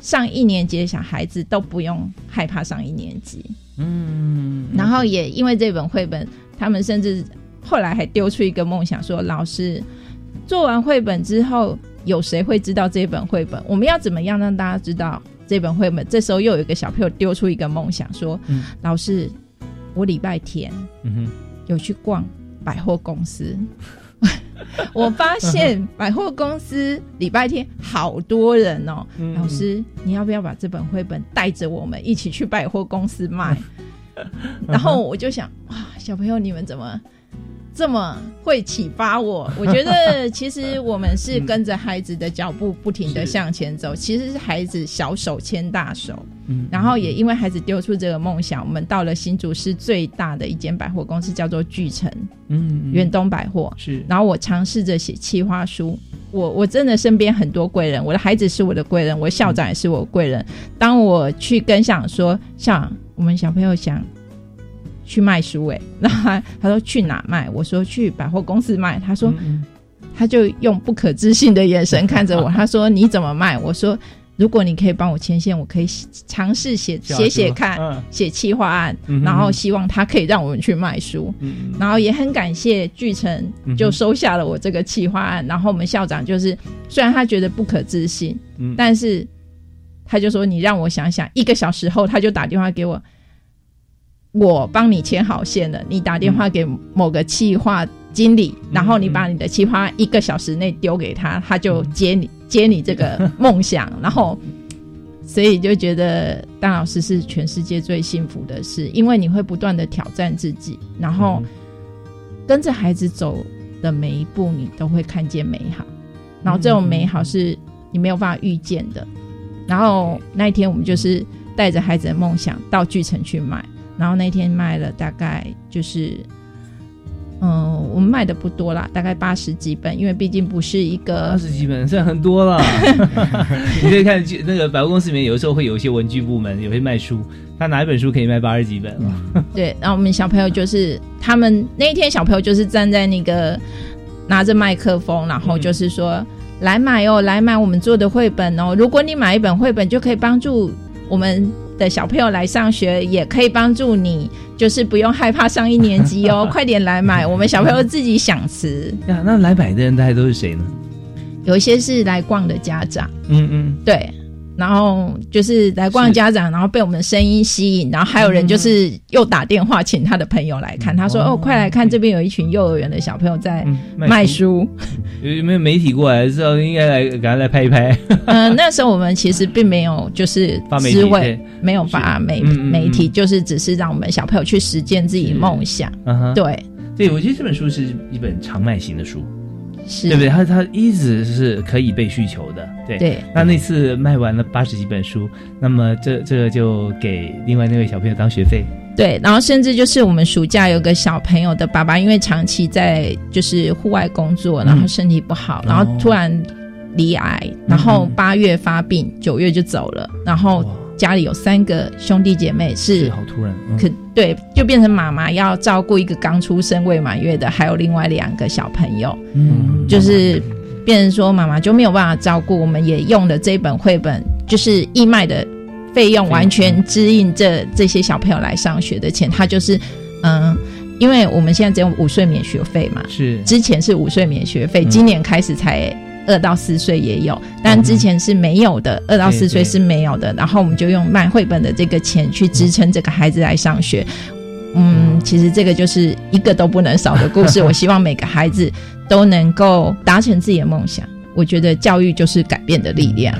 上一年级的小孩子都不用害怕上一年级。嗯，然后也因为这本绘本，他们甚至。后来还丢出一个梦想，说：“老师，做完绘本之后，有谁会知道这本绘本？我们要怎么样让大家知道这本绘本？”这时候又有一个小朋友丢出一个梦想，说：“老师，我礼拜天有去逛百货公司，我发现 百货公司礼拜天好多人哦。老师，你要不要把这本绘本带着我们一起去百货公司卖？” 然后我就想：“哇，小朋友，你们怎么？”这么会启发我。我觉得其实我们是跟着孩子的脚步不停的向前走，其实是孩子小手牵大手。嗯，然后也因为孩子丢出这个梦想，我们到了新竹市最大的一间百货公司，叫做巨城，嗯，远东百货是。然后我尝试着写企划书，我我真的身边很多贵人，我的孩子是我的贵人，我校长也是我贵人。当我去跟想说，像我们小朋友想去卖书，哎，那他他说去哪卖？我说去百货公司卖。他说，他就用不可置信的眼神看着我，他说你怎么卖？我说。如果你可以帮我牵线，我可以尝试写写写看，写企划案，然后希望他可以让我们去卖书，然后也很感谢巨城就收下了我这个企划案，然后我们校长就是虽然他觉得不可置信，但是他就说你让我想想，一个小时后他就打电话给我，我帮你牵好线了，你打电话给某个企划经理，然后你把你的企划一个小时内丢给他，他就接你。接你这个梦想，然后，所以就觉得当老师是全世界最幸福的事，因为你会不断的挑战自己，然后跟着孩子走的每一步，你都会看见美好，然后这种美好是你没有办法预见的。然后那一天，我们就是带着孩子的梦想到巨城去卖，然后那天卖了大概就是。嗯，我们卖的不多啦，大概八十几本，因为毕竟不是一个八十几本，算很多了。你可以看那个百货公司里面，有的时候会有一些文具部门，有些卖书，他哪一本书可以卖八十几本了。对，然后我们小朋友就是他们那一天，小朋友就是站在那个拿着麦克风，然后就是说来买哦，来买我们做的绘本哦。如果你买一本绘本，就可以帮助我们。的小朋友来上学也可以帮助你，就是不用害怕上一年级哦，快点来买，我们小朋友自己想吃。呀，那来买的人大概都是谁呢？有一些是来逛的家长，嗯嗯，对。然后就是来逛家长，然后被我们的声音吸引，然后还有人就是又打电话请他的朋友来看。他说：“哦，快来看，这边有一群幼儿园的小朋友在卖书。”有没有媒体过来？那时候应该来，赶快来拍一拍。嗯，那时候我们其实并没有就是智慧，没有发媒媒体，就是只是让我们小朋友去实践自己梦想。嗯对，对，我觉得这本书是一本长卖型的书。对不对？他他一直是可以被需求的，对。对。那那次卖完了八十几本书，那么这这个就给另外那位小朋友当学费。对，然后甚至就是我们暑假有个小朋友的爸爸，因为长期在就是户外工作，然后身体不好，然后突然离癌，然后八月发病，九月就走了，然后。家里有三个兄弟姐妹，是好突然，可对，就变成妈妈要照顾一个刚出生未满月的，还有另外两个小朋友，嗯，就是变成说妈妈就没有办法照顾。我们也用了这本绘本，就是义卖的费用，完全支应这这些小朋友来上学的钱。他就是嗯，因为我们现在只有五岁免学费嘛，是之前是五岁免学费，今年开始才。二到四岁也有，但之前是没有的。二到四岁是没有的，然后我们就用卖绘本的这个钱去支撑这个孩子来上学。嗯，其实这个就是一个都不能少的故事。我希望每个孩子都能够达成自己的梦想。我觉得教育就是改变的力量。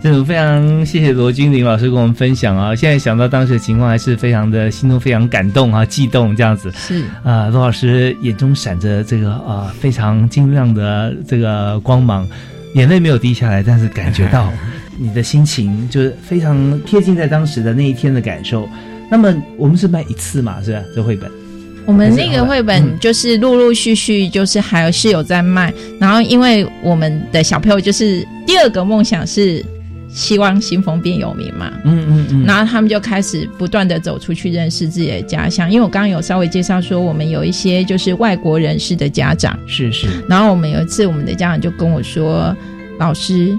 这种非常谢谢罗君玲老师跟我们分享啊！现在想到当时的情况，还是非常的心中非常感动啊，激动这样子。是啊，罗老师眼中闪着这个啊非常晶亮的这个光芒，眼泪没有滴下来，但是感觉到 你的心情就是非常贴近在当时的那一天的感受。那么我们是卖一次嘛？是吧？这绘本。我们那个绘本就是陆陆续续，就是还是有在卖。然后，因为我们的小朋友就是第二个梦想是希望新丰变有名嘛，嗯嗯嗯。然后他们就开始不断的走出去认识自己的家乡。因为我刚刚有稍微介绍说，我们有一些就是外国人士的家长，是是。然后我们有一次，我们的家长就跟我说：“老师，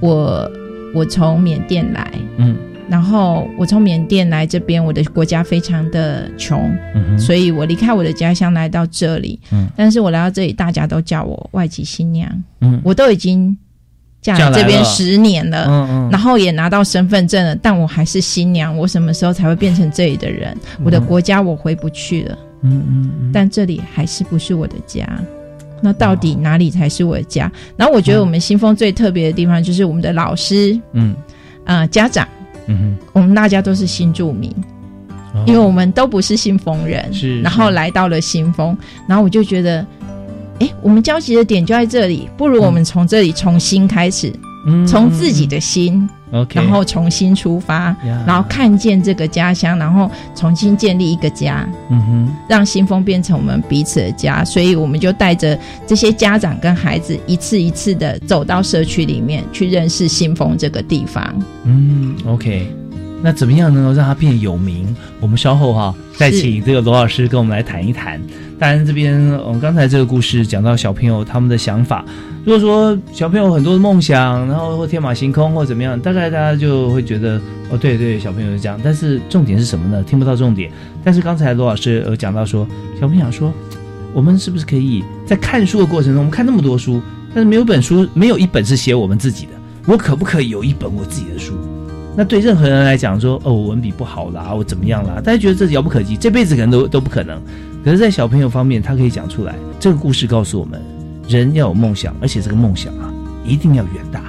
我我从缅甸来，嗯。”然后我从缅甸来这边，我的国家非常的穷，所以我离开我的家乡来到这里。嗯，但是我来到这里，大家都叫我外籍新娘。嗯，我都已经这边十年了，嗯嗯，然后也拿到身份证了，但我还是新娘。我什么时候才会变成这里的人？我的国家我回不去了。嗯嗯，但这里还是不是我的家？那到底哪里才是我的家？然后我觉得我们新丰最特别的地方就是我们的老师，嗯，呃，家长。嗯哼，我们大家都是新住民，因为我们都不是新丰人，是，然后来到了新丰，然后我就觉得，哎，我们交集的点就在这里，不如我们从这里重新开始，从自己的心。OK，然后重新出发，然后看见这个家乡，然后重新建立一个家，嗯哼，让新丰变成我们彼此的家。所以我们就带着这些家长跟孩子，一次一次的走到社区里面去认识新丰这个地方。嗯，OK，那怎么样能够让它变有名？我们稍后哈再请这个罗老师跟我们来谈一谈。当然，这边我们刚才这个故事讲到小朋友他们的想法。如果说小朋友很多的梦想，然后或天马行空或怎么样，大概大家就会觉得哦，对对，小朋友是这样。但是重点是什么呢？听不到重点。但是刚才罗老师有讲到说，小朋友说，我们是不是可以在看书的过程中，我们看那么多书，但是没有本书，没有一本是写我们自己的。我可不可以有一本我自己的书？那对任何人来讲，说哦，我文笔不好啦，我怎么样啦？大家觉得这遥不可及，这辈子可能都都不可能。可是，在小朋友方面，他可以讲出来。这个故事告诉我们，人要有梦想，而且这个梦想啊，一定要远大。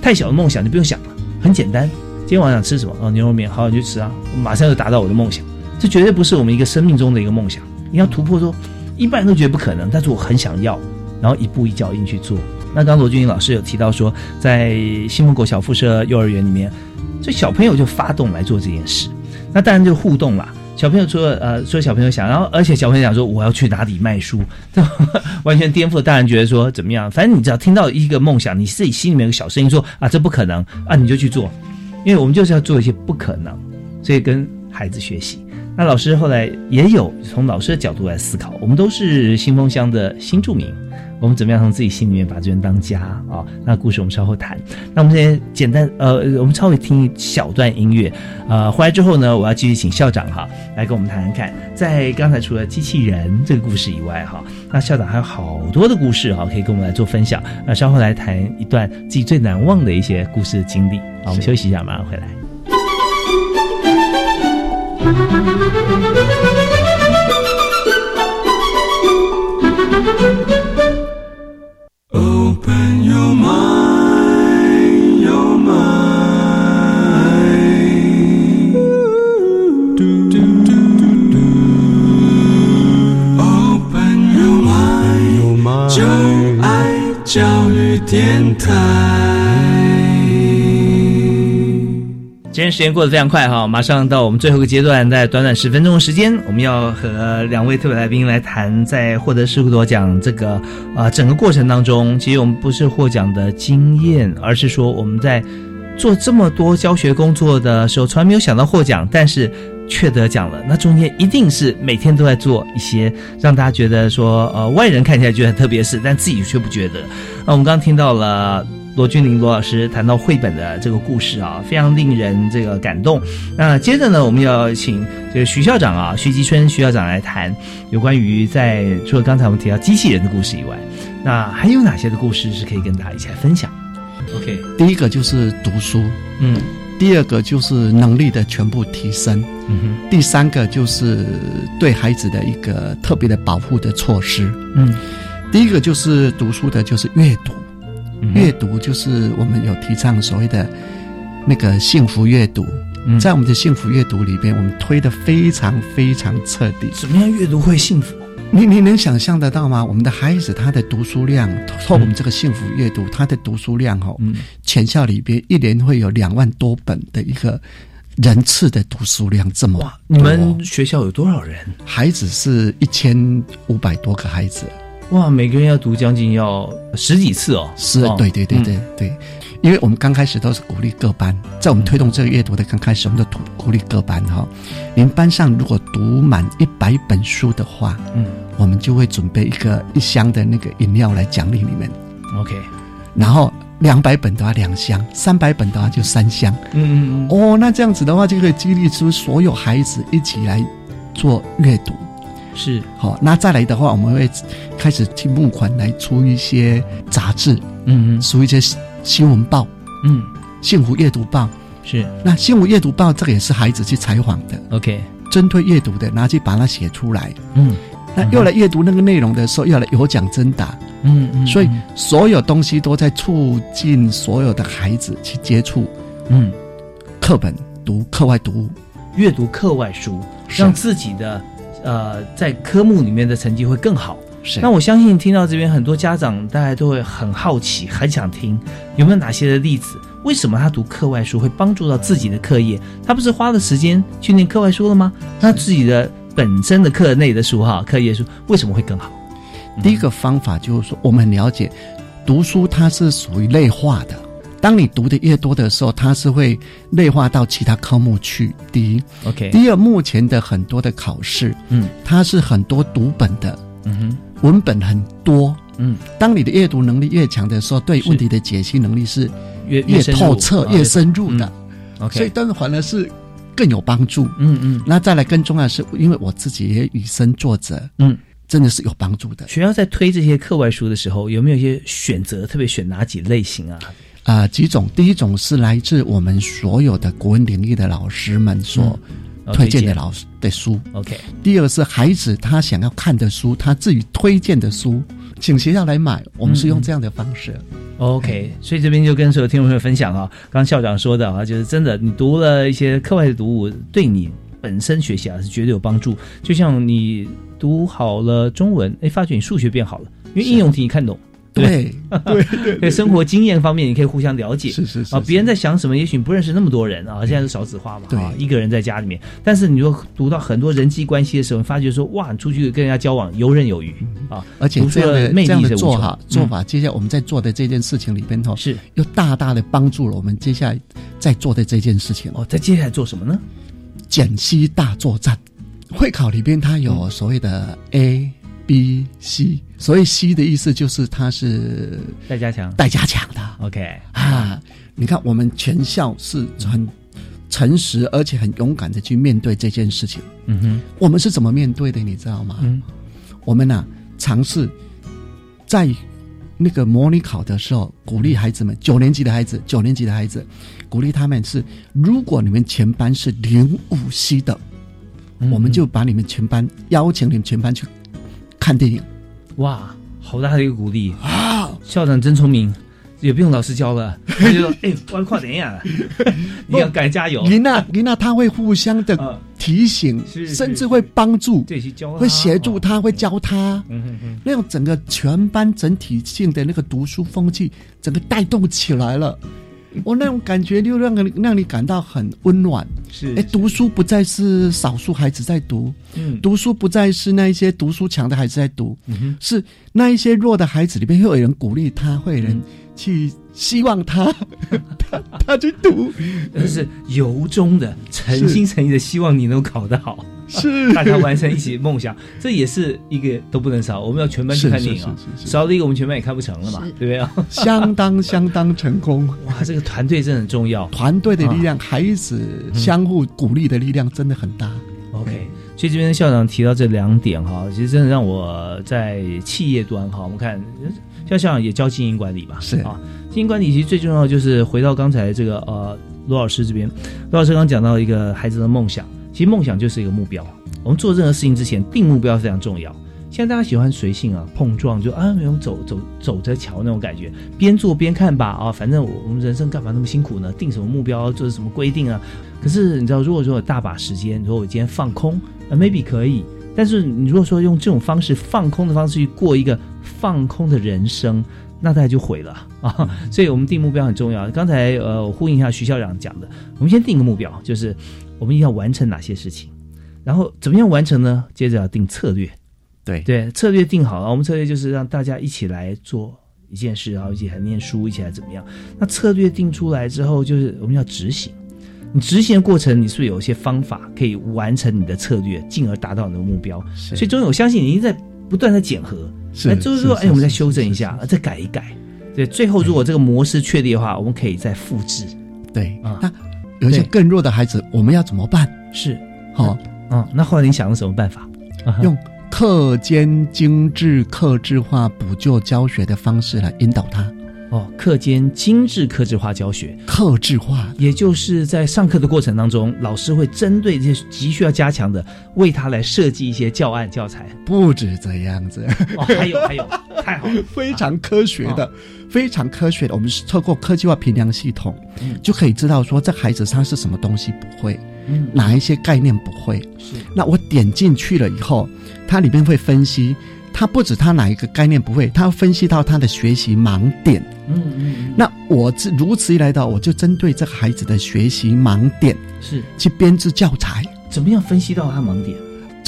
太小的梦想就不用想了，很简单。今天晚上吃什么？哦，牛肉面，好，你去吃啊，马上就达到我的梦想。这绝对不是我们一个生命中的一个梦想。你要突破，说一般人都觉得不可能，但是我很想要，然后一步一脚印去做。那刚罗俊英老师有提到说，在新丰国小附设幼儿园里面，所以小朋友就发动来做这件事，那当然就互动了。小朋友说：“呃，说小朋友想，然后而且小朋友想说我要去哪里卖书，完全颠覆了大人觉得说怎么样？反正你只要听到一个梦想，你自己心里面有个小声音说啊，这不可能啊，你就去做，因为我们就是要做一些不可能，所以跟孩子学习。那老师后来也有从老师的角度来思考，我们都是新丰乡的新住民。”我们怎么样从自己心里面把这边当家啊？那故事我们稍后谈。那我们先简单呃，我们稍微听一小段音乐。呃，回来之后呢，我要继续请校长哈来跟我们谈谈看。在刚才除了机器人这个故事以外哈，那校长还有好多的故事哈，可以跟我们来做分享。那稍后来谈一段自己最难忘的一些故事的经历。好，我们休息一下，马上回来。电台。今天时间过得非常快哈，马上到我们最后一个阶段，在短短十分钟的时间，我们要和两位特别来宾来谈，在获得师傅多奖这个啊整个过程当中，其实我们不是获奖的经验，而是说我们在做这么多教学工作的时候，从来没有想到获奖，但是。却得奖了，那中间一定是每天都在做一些让大家觉得说，呃，外人看起来觉得很特别的事，但自己却不觉得。那我们刚刚听到了罗君玲罗老师谈到绘本的这个故事啊，非常令人这个感动。那接着呢，我们要请这个徐校长啊，徐吉春徐校长来谈有关于在除了刚才我们提到机器人的故事以外，那还有哪些的故事是可以跟大家一起来分享？OK，第一个就是读书，嗯。第二个就是能力的全部提升，嗯哼。第三个就是对孩子的一个特别的保护的措施，嗯。第一个就是读书的，就是阅读，阅读就是我们有提倡所谓的那个幸福阅读，在我们的幸福阅读里边，我们推的非常非常彻底。怎么样阅读会幸福？你你能想象得到吗？我们的孩子他的读书量，透过我们这个幸福阅读，他的读书量哈，全校里边一年会有两万多本的一个人次的读书量，这么哇？你们学校有多少人？孩子是一千五百多个孩子，哇，每个人要读将近要十几次哦。是，对对对对对。因为我们刚开始都是鼓励各班，在我们推动这个阅读的刚开始，我们都鼓鼓励各班哈。您班上如果读满一百本书的话，嗯，我们就会准备一个一箱的那个饮料来奖励你们。OK，然后两百本的话两箱，三百本的话就三箱。嗯嗯嗯。哦，那这样子的话就可以激励出所有孩子一起来做阅读。是，好，那再来的话，我们会开始去募款来出一些杂志，嗯嗯，出一些。新闻报，嗯，幸福阅读报是那幸福阅读报，这个也是孩子去采访的。OK，针对阅读的，拿去把它写出来。嗯，那又来阅读那个内容的时候，又来有奖征答。嗯嗯，所以所有东西都在促进所有的孩子去接触。嗯，课本读课外读物，阅读课外书，让自己的呃在科目里面的成绩会更好。是。那我相信听到这边很多家长大家都会很好奇，很想听有没有哪些的例子？为什么他读课外书会帮助到自己的课业？他不是花了时间去念课外书了吗？那自己的本身的课内的书哈，课业书为什么会更好？第一个方法就是说，我们很了解，读书它是属于内化的。当你读的越多的时候，它是会内化到其他科目去。第一，OK。第二，目前的很多的考试，嗯，它是很多读本的，嗯哼，文本很多，嗯。当你的阅读能力越强的时候，对问题的解析能力是越越透彻、越深入的。OK。所以，但是反而是更有帮助。嗯嗯。那再来更重要的是，因为我自己也以身作则，嗯。真的是有帮助的。学校在推这些课外书的时候，有没有一些选择？特别选哪几类型啊？啊，几种。第一种是来自我们所有的国文领域的老师们所推荐的老师的书。OK。第二是孩子他想要看的书，他自己推荐的书，请学校来买。我们是用这样的方式。OK。所以这边就跟所有听众朋友分享啊，刚刚校长说的啊，就是真的，你读了一些课外的读物，对你本身学习啊是绝对有帮助。就像你。读好了中文，哎，发觉你数学变好了，因为应用题你看懂，对。对。对，在生活经验方面你可以互相了解，是是是啊，别人在想什么，也许你不认识那么多人啊，现在是少子化嘛，对，一个人在家里面，但是你说读到很多人际关系的时候，发觉说哇，你出去跟人家交往游刃有余啊，而且这样的这样的做法做法，接下来我们在做的这件事情里边头是。又大大的帮助了我们接下来在做的这件事情。哦，在接下来做什么呢？减息大作战。会考里边它有所谓的 A、B、C，所以 C 的意思就是它是待加强，待加强的。OK 啊，你看我们全校是很诚实而且很勇敢的去面对这件事情。嗯哼，我们是怎么面对的？你知道吗？嗯，我们呢尝试在那个模拟考的时候，鼓励孩子们，九年级的孩子，九年级的孩子，鼓励他们是，如果你们全班是零五 C 的。我们就把你们全班邀请你们全班去看电影，哇，好大的一个鼓励。啊！校长真聪明，也不用老师教了，他就说：“哎，我快点呀，你要赶加油。”琳娜，琳娜，他会互相的提醒，甚至会帮助，会协助他，会教他。嗯嗯嗯，那种整个全班整体性的那个读书风气，整个带动起来了。我那种感觉就让你让你感到很温暖，是哎，读书不再是少数孩子在读，嗯，读书不再是那一些读书强的孩子在读，嗯是那一些弱的孩子里边会有人鼓励他，会有人去希望他，他他去读，就是由衷的、诚心诚意的希望你能考得好。是 大家完成一起梦想，这也是一个都不能少。我们要全班去看电影啊，少了一个我们全班也看不成了嘛，对不对啊？相当相当成功 哇！这个团队真的很重要，团队的力量，孩子相互鼓励的力量真的很大。OK，所以这边校长提到这两点哈，其实真的让我在企业端哈，我们看像校长也教经营管理吧，是啊，经营管理其实最重要就是回到刚才这个呃罗老师这边，罗老师刚讲到一个孩子的梦想。其实梦想就是一个目标。我们做任何事情之前定目标非常重要。现在大家喜欢随性啊，碰撞就啊，没有走走走着瞧那种感觉，边做边看吧啊，反正我们人生干嘛那么辛苦呢？定什么目标，做什么规定啊？可是你知道，如果说有大把时间，如果我今天放空，那 maybe 可以。但是你如果说用这种方式放空的方式去过一个放空的人生，那大家就毁了啊。所以我们定目标很重要。刚才呃，我呼应一下徐校长讲的，我们先定个目标，就是。我们要完成哪些事情，然后怎么样完成呢？接着要定策略，对对，策略定好了，我们策略就是让大家一起来做一件事，然后一起来念书，一起来怎么样？那策略定出来之后，就是我们要执行。你执行的过程，你是不是有一些方法可以完成你的策略，进而达到你的目标？所以，终于我相信你在不断的检核，是就是说，哎，我们再修正一下，再改一改。对，最后如果这个模式确立的话，我们可以再复制。对啊。有一些更弱的孩子，我们要怎么办？是，好，嗯，那后来你想了什么办法？用课间精致、克制化补救教学的方式来引导他。哦，课间精致、克制化教学，克制化，也就是在上课的过程当中，老师会针对这些急需要加强的，为他来设计一些教案教材。不止这样子，哦，还有还有，太好，非常科学的。非常科学的，我们是透过科技化评量系统，就可以知道说这孩子他是什么东西不会，嗯哪一些概念不会？是。那我点进去了以后，它里面会分析，它不止它哪一个概念不会，它分析到他的学习盲点。嗯嗯。那我这如此一来到，我就针对这个孩子的学习盲点是去编制教材。怎么样分析到他盲点？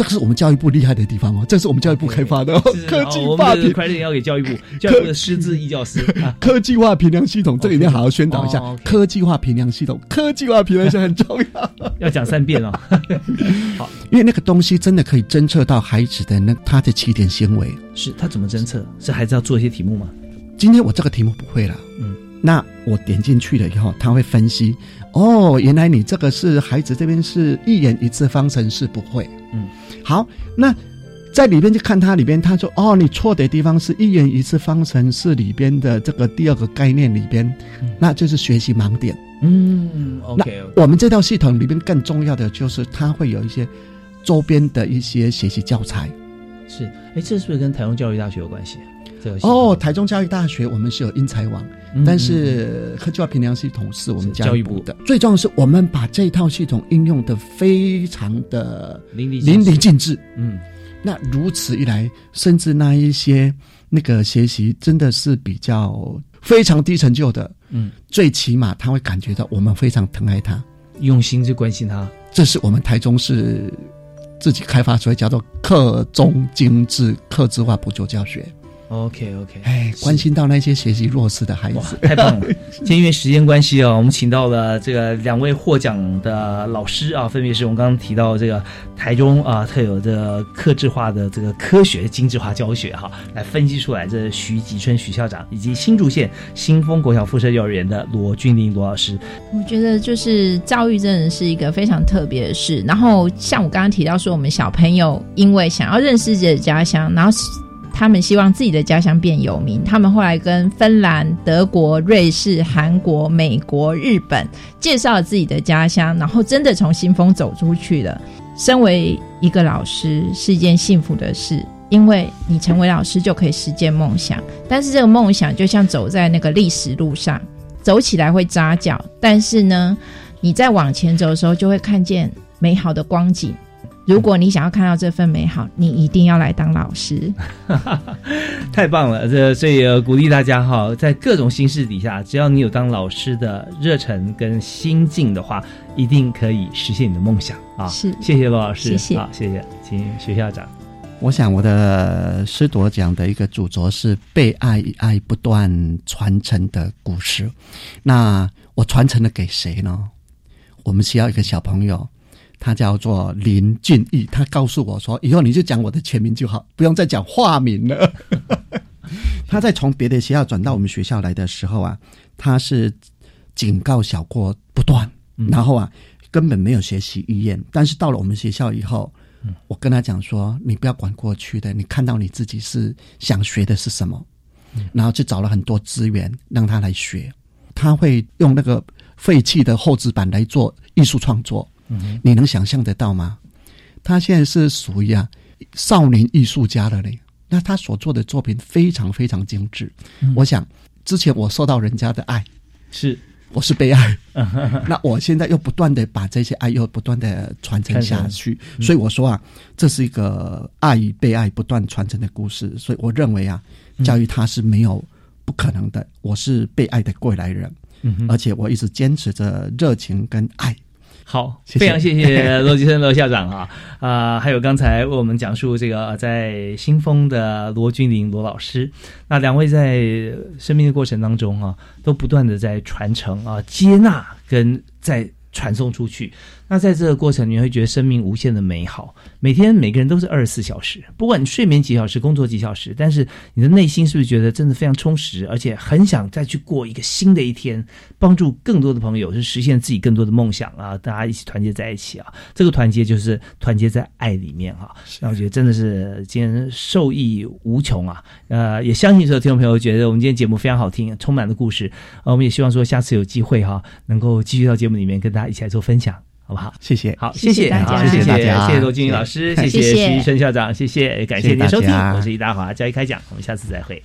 这个是我们教育部厉害的地方哦，这是我们教育部开发的哦科技化评。快点要给教育部，教育部的师资一教师。科技化评量系统，这个一定要好好宣导一下。科技化评量系统，科技化评量系统很重要，要讲三遍哦。好，因为那个东西真的可以侦测到孩子的那他的起点行为。是他怎么侦测？是孩子要做一些题目吗？今天我这个题目不会了，嗯，那我点进去了以后，他会分析。哦，原来你这个是孩子这边是一元一次方程式不会，嗯。好，那在里边就看他里边，他说：“哦，你错的地方是一元一次方程式里边的这个第二个概念里边，那就是学习盲点。”嗯，OK。我们这套系统里边更重要的就是它会有一些周边的一些学习教材。是，哎，这是不是跟台中教育大学有关系？这个哦，台中教育大学我们是有英才网，但是科技化评量系统是我们教育部的。最重要的是，我们把这套系统应用的非常的淋漓淋漓尽致。嗯，那如此一来，甚至那一些那个学习真的是比较非常低成就的，嗯，最起码他会感觉到我们非常疼爱他，用心去关心他。这是我们台中市自己开发出来，叫做课中精致、课制化补救教学。OK OK，哎，关心到那些学习弱势的孩子，太棒了！今天因为时间关系啊，我们请到了这个两位获奖的老师啊，分别是我们刚刚提到这个台中啊特有的克制化的这个科学精致化教学哈，来分析出来这徐吉春徐校长以及新竹县新丰国小附设幼儿园的罗俊林罗老师。我觉得就是教育真的是一个非常特别的事。然后像我刚刚提到说，我们小朋友因为想要认识自己的家乡，然后。他们希望自己的家乡变有名，他们后来跟芬兰、德国、瑞士、韩国、美国、日本介绍了自己的家乡，然后真的从新丰走出去了。身为一个老师是一件幸福的事，因为你成为老师就可以实现梦想。但是这个梦想就像走在那个历史路上，走起来会扎脚，但是呢，你在往前走的时候就会看见美好的光景。如果你想要看到这份美好，你一定要来当老师。太棒了！这所以鼓励大家哈，在各种形式底下，只要你有当老师的热忱跟心境的话，一定可以实现你的梦想啊！是，谢谢罗老师，谢谢，好，谢谢，请徐校长。我想我的师铎讲的一个主轴是被爱与爱不断传承的故事。那我传承了给谁呢？我们需要一个小朋友。他叫做林俊义，他告诉我说：“以后你就讲我的全名就好，不用再讲化名了。”他在从别的学校转到我们学校来的时候啊，他是警告小过不断，然后啊根本没有学习意愿。但是到了我们学校以后，我跟他讲说：“你不要管过去的，你看到你自己是想学的是什么，然后就找了很多资源让他来学。他会用那个废弃的厚纸板来做艺术创作。”你能想象得到吗？他现在是属于啊少年艺术家的嘞。那他所做的作品非常非常精致。我想之前我受到人家的爱，是我是被爱。那我现在又不断的把这些爱又不断的传承下去。所以我说啊，这是一个爱与被爱不断传承的故事。所以我认为啊，教育它是没有不可能的。我是被爱的过来人，而且我一直坚持着热情跟爱。好，非常谢谢 罗吉生罗校长啊。啊，还有刚才为我们讲述这个在新丰的罗君林罗老师，那两位在生命的过程当中啊，都不断的在传承啊，接纳跟在传送出去。那在这个过程，你会觉得生命无限的美好。每天每个人都是二十四小时，不管你睡眠几小时，工作几小时，但是你的内心是不是觉得真的非常充实，而且很想再去过一个新的一天，帮助更多的朋友，是实现自己更多的梦想啊！大家一起团结在一起啊！这个团结就是团结在爱里面哈。那我觉得真的是今天受益无穷啊！呃，也相信所有听众朋友觉得我们今天节目非常好听，充满了故事。呃，我们也希望说下次有机会哈，能够继续到节目里面跟大家一起来做分享。好不好？谢谢，好，谢谢大家，谢谢大家，谢谢罗俊宇老师，谢谢。徐医生校长，谢谢，感谢您收听，我是易大华，教育开讲，我们下次再会。